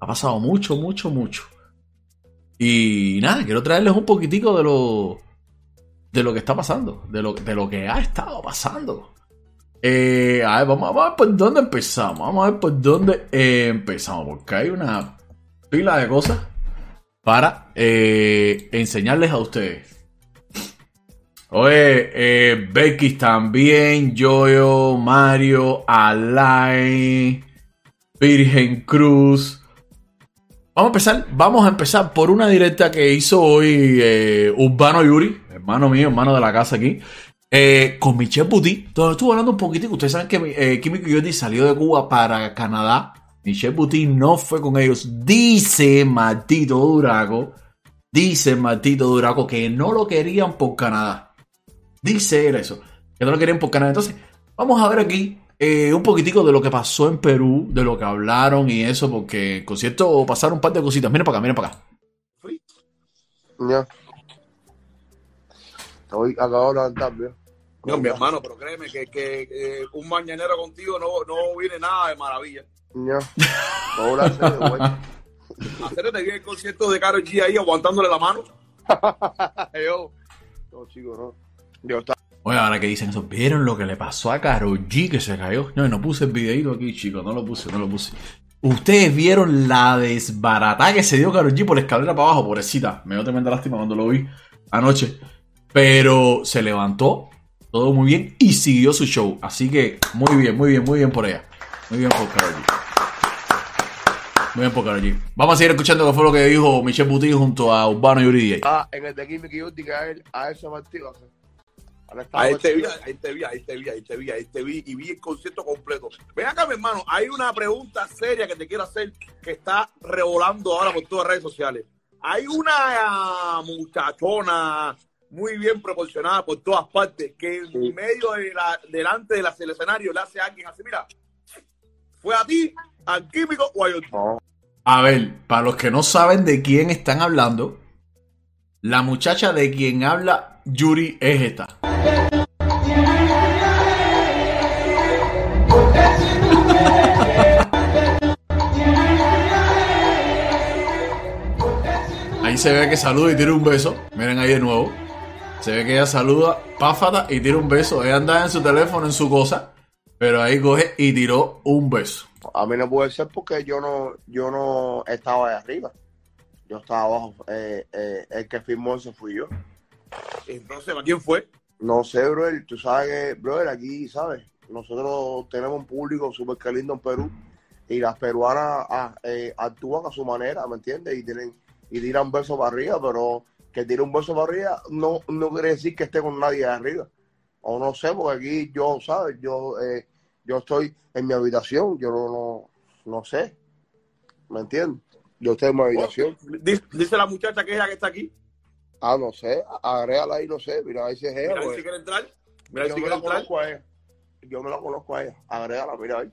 Ha pasado mucho, mucho, mucho. Y nada, quiero traerles un poquitico de lo, de lo que está pasando, de lo, de lo que ha estado pasando. Eh, a ver, vamos, a ver por dónde empezamos. Vamos a ver por dónde eh, empezamos, porque hay una pila de cosas para eh, enseñarles a ustedes. Oye, Becky también, Joyo, Mario, Alain, Virgen Cruz. Vamos a empezar, vamos a empezar por una directa que hizo hoy eh, Urbano Yuri, hermano mío, hermano de la casa aquí, eh, con Michelle Buti. Entonces estuve hablando un poquitico. Ustedes saben que eh, Kimiko Yodi salió de Cuba para Canadá. Michelle Buti no fue con ellos. Dice Martito Duraco, dice Martito Duraco que no lo querían por Canadá. Dice él eso, que no lo querían por Canadá. Entonces, vamos a ver aquí eh, un poquitico de lo que pasó en Perú, de lo que hablaron y eso, porque con cierto pasaron un par de cositas. Miren para acá, miren para acá. Ya. Hoy acabo de levantarme. No, mi hermano, pero créeme que, que eh, un mañanero contigo no, no viene nada de maravilla. Ya. Ahora hacer de vuelta. Hacerte te el concierto de Karol G ahí aguantándole la mano. Yo. No, chicos, no. Yo estaba. Oye, ahora que dicen eso, ¿vieron lo que le pasó a Karol G que se cayó? No, no puse el videito aquí, chicos, no lo puse, no lo puse. Ustedes vieron la desbaratada que se dio Karol G por la escalera para abajo, pobrecita. Me dio tremenda lástima cuando lo vi anoche. Pero se levantó, todo muy bien, y siguió su show. Así que muy bien, muy bien, muy bien por ella. Muy bien por Karol G. Muy bien por Karol G. Vamos a seguir escuchando qué fue lo que dijo Michelle Buti junto a Urbano Yuri DJ. Ah, en el de Kimmy Kiyuti que a él, a ese partido. Ahí te vi, ahí te vi, ahí te vi, ahí te vi, ahí te vi y vi el concierto completo. Ven acá, mi hermano, hay una pregunta seria que te quiero hacer que está revolando ahora por todas las redes sociales. Hay una ah, muchachona muy bien proporcionada por todas partes que en Sí. medio de la, delante del escenario le hace a alguien así, mira, fue a ti, al químico o a yo. No. A ver, para los que no saben de quién están hablando, la muchacha de quien habla Yuri es esta. Ahí se ve que saluda y tira un beso. Miren ahí de nuevo. Se ve que ella saluda, páfata y tira un beso. Ella anda en su teléfono, en su cosa. Pero ahí coge y tiró un beso. A mí no puede ser porque yo no, yo no estaba ahí arriba. Yo estaba abajo. Eh, eh, el que firmó eso fui yo. Entonces, ¿a quién fue? No sé, brother. Tú sabes que, brother, aquí, ¿sabes? Nosotros tenemos un público súper que lindo en Perú. Y las peruanas ah, eh, actúan a su manera, ¿me entiendes? Y tienen y tiran besos para arriba, pero que tire un beso para arriba no, no quiere decir que esté con nadie de arriba. O no sé, porque aquí yo, ¿sabes? Yo, eh, yo estoy en mi habitación, yo no, no, no sé. ¿Me entiendes? Yo estoy en mi habitación. Dice la muchacha que es la que está aquí. Ah, no sé, agrégala ahí, no sé. Mira, ahí si es ella. Mira, ver pues. si quiere entrar. Mira, Yo si me la entrar. conozco a ella. Yo me la conozco a ella. Agrégala, mira ahí.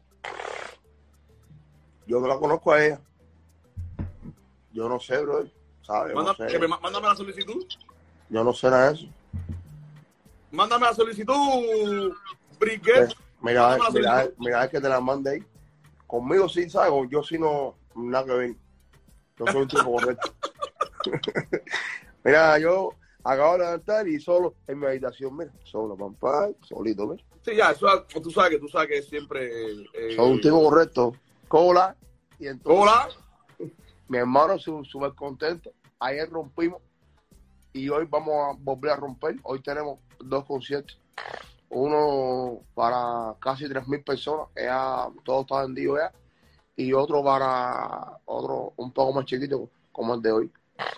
Yo me la conozco a ella. Yo no sé, bro. ¿Sabes? Manda- no sé. me- mándame la solicitud. Yo no sé nada de eso. Mándame la solicitud, Briquet. Eh, Mira, mira, mira, es que te la mande ahí. Conmigo sí, ¿sabes? Yo sí no, nada que ver. Yo soy un tipo correcto. mira, yo acabo de levantar y solo en mi habitación, mira, solo, papá, solito, mira. Sí, ya, eso, tú sabes que tú sabes que siempre. eh, Soy un tipo correcto. Cola. Y entonces, Hola. mi hermano súper contento. Ayer rompimos y hoy vamos a volver a romper. Hoy tenemos dos conciertos. Uno para casi 3.000 personas, ya todo está vendido ya. Y otro para otro un poco más chiquito, como el de hoy,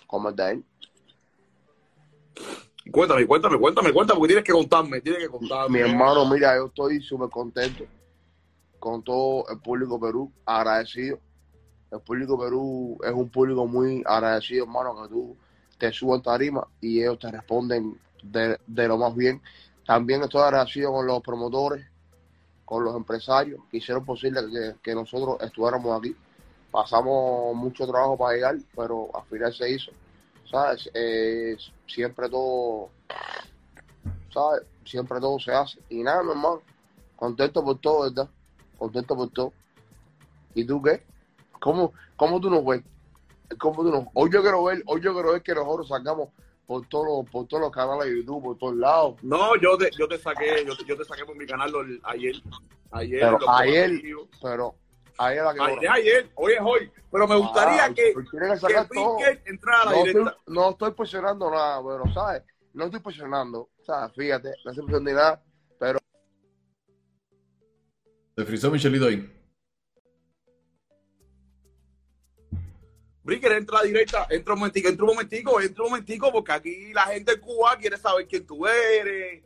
como el de él. Cuéntame, cuéntame, cuéntame, cuéntame, porque tienes que contarme, tienes que contarme. Mi hermano, mira, yo estoy súper contento con todo el público Perú, agradecido. El público Perú es un público muy agradecido, hermano, que tú te subas tarima y ellos te responden de, lo más bien. También estoy agradecido con los promotores, con los empresarios que hicieron posible que nosotros estuviéramos aquí. Pasamos mucho trabajo para llegar, pero al final se hizo. ¿Sabes? Eh, siempre todo, ¿sabes? Siempre todo se hace. Y nada, mi hermano, contento por todo, ¿verdad? Contento por todo. ¿Y tú qué? ¿Cómo, cómo tú nos ves? ¿Cómo tú nos... Hoy yo quiero ver, hoy yo quiero ver que nosotros sacamos por todos los, por todos los canales de YouTube, por todos lados. No, yo te, yo te saqué, yo yo te saqué por mi canal ayer. Ayer, Pero ayer, pero ahí es la que Ayer, ayer, hoy es hoy. Pero me gustaría Ah, que, pues que que entrara a la no estoy, directa. no estoy presionando nada, pero, ¿sabes? No estoy presionando, ¿sabes? Fíjate, no estoy presionando ni nada, pero Se frizó Michelito ahí. Bricker, entra a la directa, entra un momentico, entra un momentico, entra un momentico, porque aquí la gente de Cuba quiere saber quién tú eres,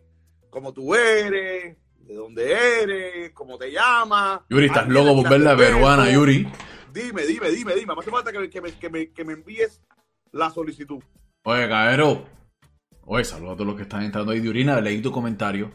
cómo tú eres, de dónde eres, cómo te llamas. Yuri, estás loco por ver la peruana, Yuri. Dime, dime, dime, dime. Me hace falta que, que me, que, me, que me envíes la solicitud. Oye, cabero. Oye, saludos a todos los que están entrando ahí. Yurina, leí tu comentario.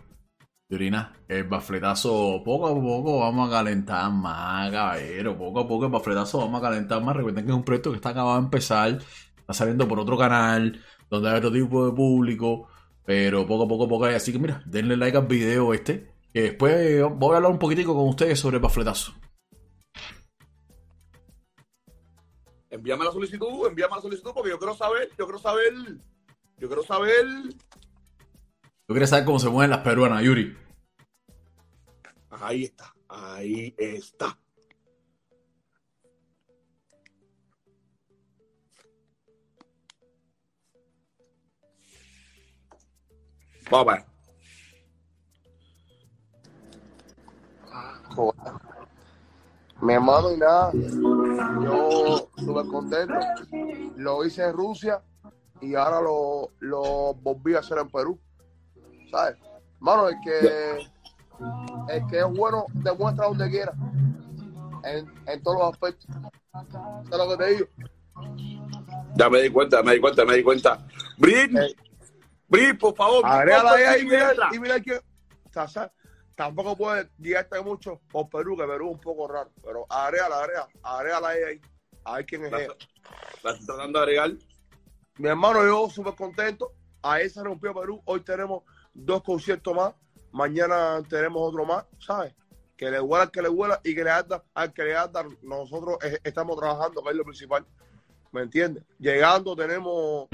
Yurina, el bafletazo, poco a poco vamos a calentar más, caballero. Poco a poco el bafletazo vamos a calentar más. Recuerden que es un proyecto que está acabado de empezar. Está saliendo por otro canal, donde hay otro tipo de público. Pero poco a poco, poco hay. Así que mira, denle like al video este. Que después voy a hablar un poquitico con ustedes sobre el bafletazo. Envíame la solicitud, envíame la solicitud, porque yo quiero saber, yo quiero saber, yo quiero saber. Yo quería saber cómo se mueven las peruanas, Yuri. Ahí está, ahí está. Vamos a ver. Joder. mi hermano y nada, yo súper contento. Lo hice en Rusia y ahora lo, lo volví a hacer en Perú. ¿Sabes? Hermano, el que, el que es bueno demuestra donde quiera. En, en todos los aspectos. ¿Sabes lo que te digo? Ya me di cuenta, me di cuenta, me di cuenta. Brit, Eh, Brit, por favor. Agrégala ahí, ahí, mira, y mira que. Tampoco puede guiarte mucho por Perú, que Perú es un poco raro. Pero agrégala, agrégala, agrégala ahí, ahí. A ver quién es la estoy tratando de agregar. Mi hermano y yo súper contento. Ahí se rompió Perú. Hoy tenemos dos conciertos más. Mañana tenemos otro más, ¿sabes? Que le huela al que le huela y que le arda al que le arda. Nosotros estamos trabajando, que es lo principal. ¿Me entiendes? Llegando tenemos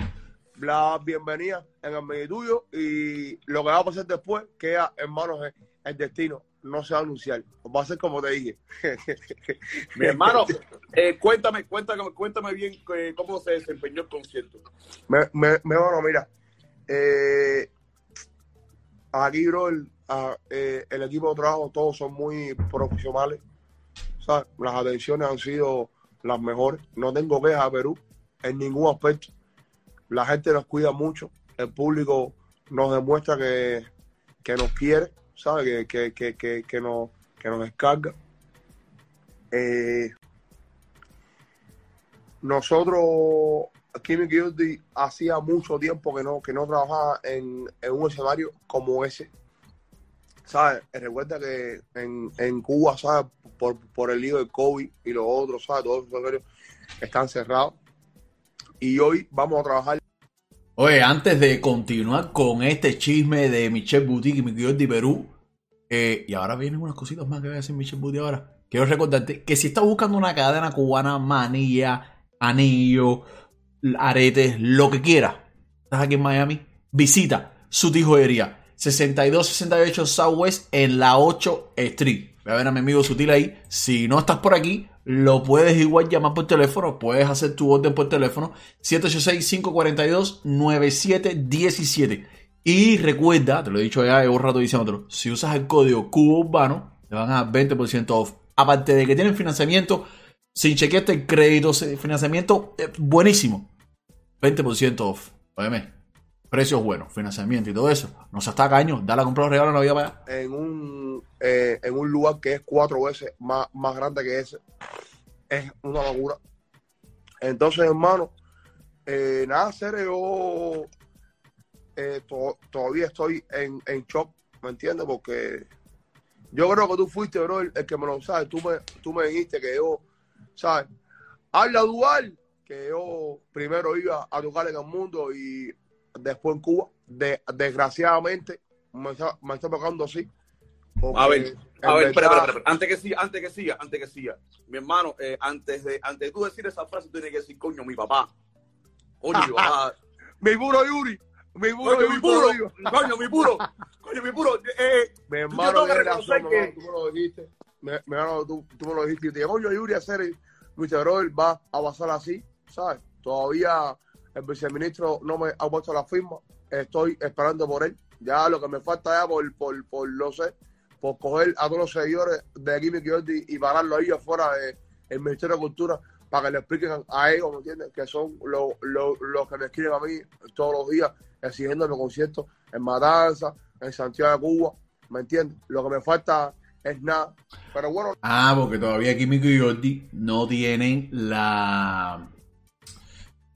la bienvenida en el medio tuyo y lo que va a pasar después queda en manos de- el destino. No se va a anunciar. Va a ser como te dije. Mi hermano, eh, cuéntame, cuéntame, cuéntame bien eh, cómo se desempeñó el concierto. Me, me, me bueno, mira, eh, aquí, bro, el, a- eh, el equipo de trabajo, todos son muy profesionales. ¿sabes? Las atenciones han sido las mejores. No tengo quejas a Perú en ningún aspecto. La gente nos cuida mucho. El público nos demuestra que, que nos quiere, ¿sabes? Que, que, que, que, nos, que nos descarga. Eh, nosotros, Kimi Guilty, hacía mucho tiempo que no, que no trabajaba en, en un escenario como ese. ¿Sabes? Recuerda que en, en Cuba, ¿sabes? Por, por el lío del COVID y los otros, ¿sabes? Todos los escenarios están cerrados. Y hoy vamos a trabajar Oye, antes de continuar con este chisme de Michelle Boutique y Miquel de Perú, eh, y ahora vienen unas cositas más que voy a decir Michelle Boutique ahora. Quiero recordarte que si estás buscando una cadena cubana, manilla, anillo, aretes, lo que quieras, estás aquí en Miami, visita su joyería 6268 Southwest en la 8 Street. A ver a mi amigo Sutil ahí. Si no estás por aquí, lo puedes igual llamar por teléfono. Puedes hacer tu orden por teléfono. 786-542-9717. Y recuerda, te lo he dicho ya, llevo un rato diciéndotelo. Si usas el código Cubo Urbano, te van a dar 20% off. Aparte de que tienen financiamiento, sin chequearte el crédito, financiamiento buenísimo. 20% off. Óyeme, precios buenos, financiamiento y todo eso. No seas tacaño, dale a comprar los regalos en la vida para allá. en un, eh, en un lugar que es cuatro veces más, más grande que ese. Es una locura. Entonces, hermano, eh, nada, serio, eh, to- todavía estoy en, en shock, ¿me entiendes? Porque yo creo que tú fuiste, bro, el, el que me lo sabes. Tú me, tú me dijiste que yo, ¿sabes? Habla dual, que yo primero iba a tocar en el mundo y después en Cuba. De- desgraciadamente, me está, me está tocando así. A ver, A ver, espera, espera, espera. Antes que siga, antes que siga, antes que siga. Mi hermano, eh, antes de antes de tú decir esa frase, tú tienes que decir, coño, mi papá. Coño, mi papá. Mi puro Yuri. Mi puro Coño, mi puro. digo. Coño, mi puro. Coño, mi puro. Eh, Mi Yo hermano tengo que razón, tú me lo dijiste. Mi, mi hermano, tú, tú me lo dijiste. Yo te dije, coño, Yuri, hacer. Brother va a pasar así, ¿sabes? Todavía el viceministro no me ha puesto la firma. Estoy esperando por él. Ya lo que me falta ya por, por, por lo sé, por coger a todos los seguidores de Kimi Jordi y pararlo ahí afuera del Ministerio de Cultura para que le expliquen a ellos, ¿me entiendes? Que son los los- los que me escriben a mí todos los días exigiéndome conciertos en Matanza, en Santiago de Cuba, ¿me entiendes? Lo que me falta es nada. Pero bueno, Ah, porque todavía Químico y Jordi no tienen la.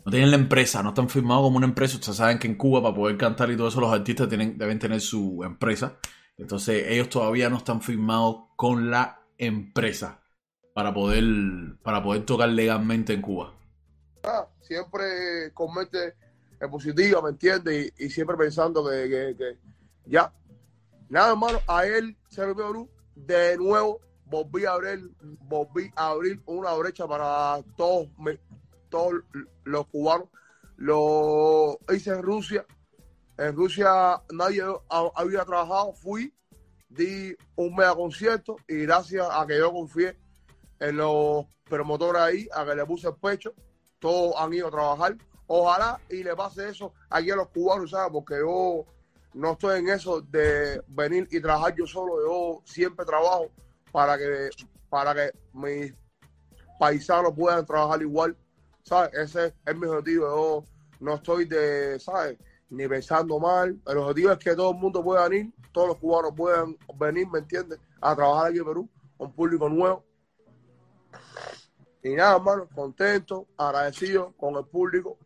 No tienen la empresa, no están firmados como una empresa. Ustedes saben que en Cuba, para poder cantar y todo eso, los artistas tienen, deben tener su empresa. Entonces, ellos todavía no están firmados con la empresa para poder, para poder tocar legalmente en Cuba. nada, siempre en positiva, ¿me entiendes? Y, siempre pensando que, ya. Nada, hermano, a él se luz. De nuevo, volví a abrir, volví a abrir una brecha para todos, me- todos los cubanos. Lo hice en Rusia. En Rusia nadie ha- había trabajado. Fui, di un mega concierto y gracias a que yo confié en los promotores ahí, a que le puse el pecho, todos han ido a trabajar. Ojalá y le pase eso aquí a los cubanos, ¿sabes? Porque yo no estoy en eso de venir y trabajar yo solo. Yo siempre trabajo para que, para que mis paisanos puedan trabajar igual, ¿sabes? Ese es mi objetivo. Yo no estoy de, ¿sabes? Ni pensando mal. El objetivo es que todo el mundo pueda venir, todos los cubanos puedan venir, ¿me entiendes? A trabajar aquí en Perú, un público nuevo. Y nada, hermano, contento, agradecido con el público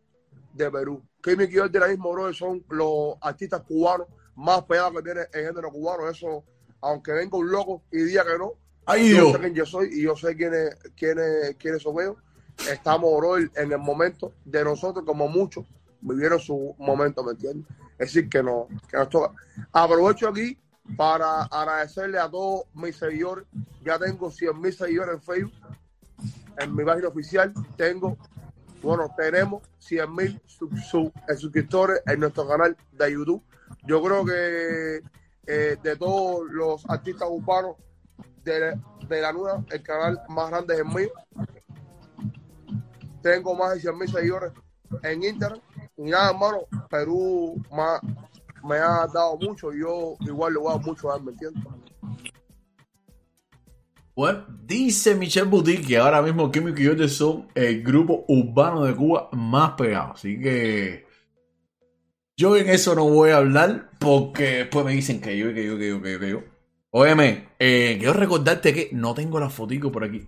de Perú. Kimi y Jordi mismo, bro, son los artistas cubanos más pegados que tiene el género cubano. Eso, aunque venga un loco y diga que no, ¡Ay, yo sé quién yo soy y yo sé quiénes, quiénes, quiénes son ellos. Estamos, bro, en el momento de nosotros, como muchos vivieron su momento, ¿me entiendes? Es decir, que, no, que nos toca. Aprovecho aquí para agradecerle a todos mis seguidores. Ya tengo 100 mil seguidores en Facebook. En mi página oficial tengo, bueno, tenemos 100 mil suscriptores en nuestro canal de YouTube. Yo creo que eh, de todos los artistas urbanos de, de la nueva, el canal más grande es el mío. Tengo más de 100 mil seguidores en Instagram. Y nada, hermano, Perú me ha dado mucho yo igual le voy a dar mucho a él, ¿me entiendes? Bueno, dice Michelle Boutique que ahora mismo Químico y Jordi son el grupo urbano de Cuba más pegado. Así que yo en eso no voy a hablar porque después me dicen que yo, que yo, que yo, que yo, que yo. Óyeme, eh, quiero recordarte que no tengo la fotico por aquí.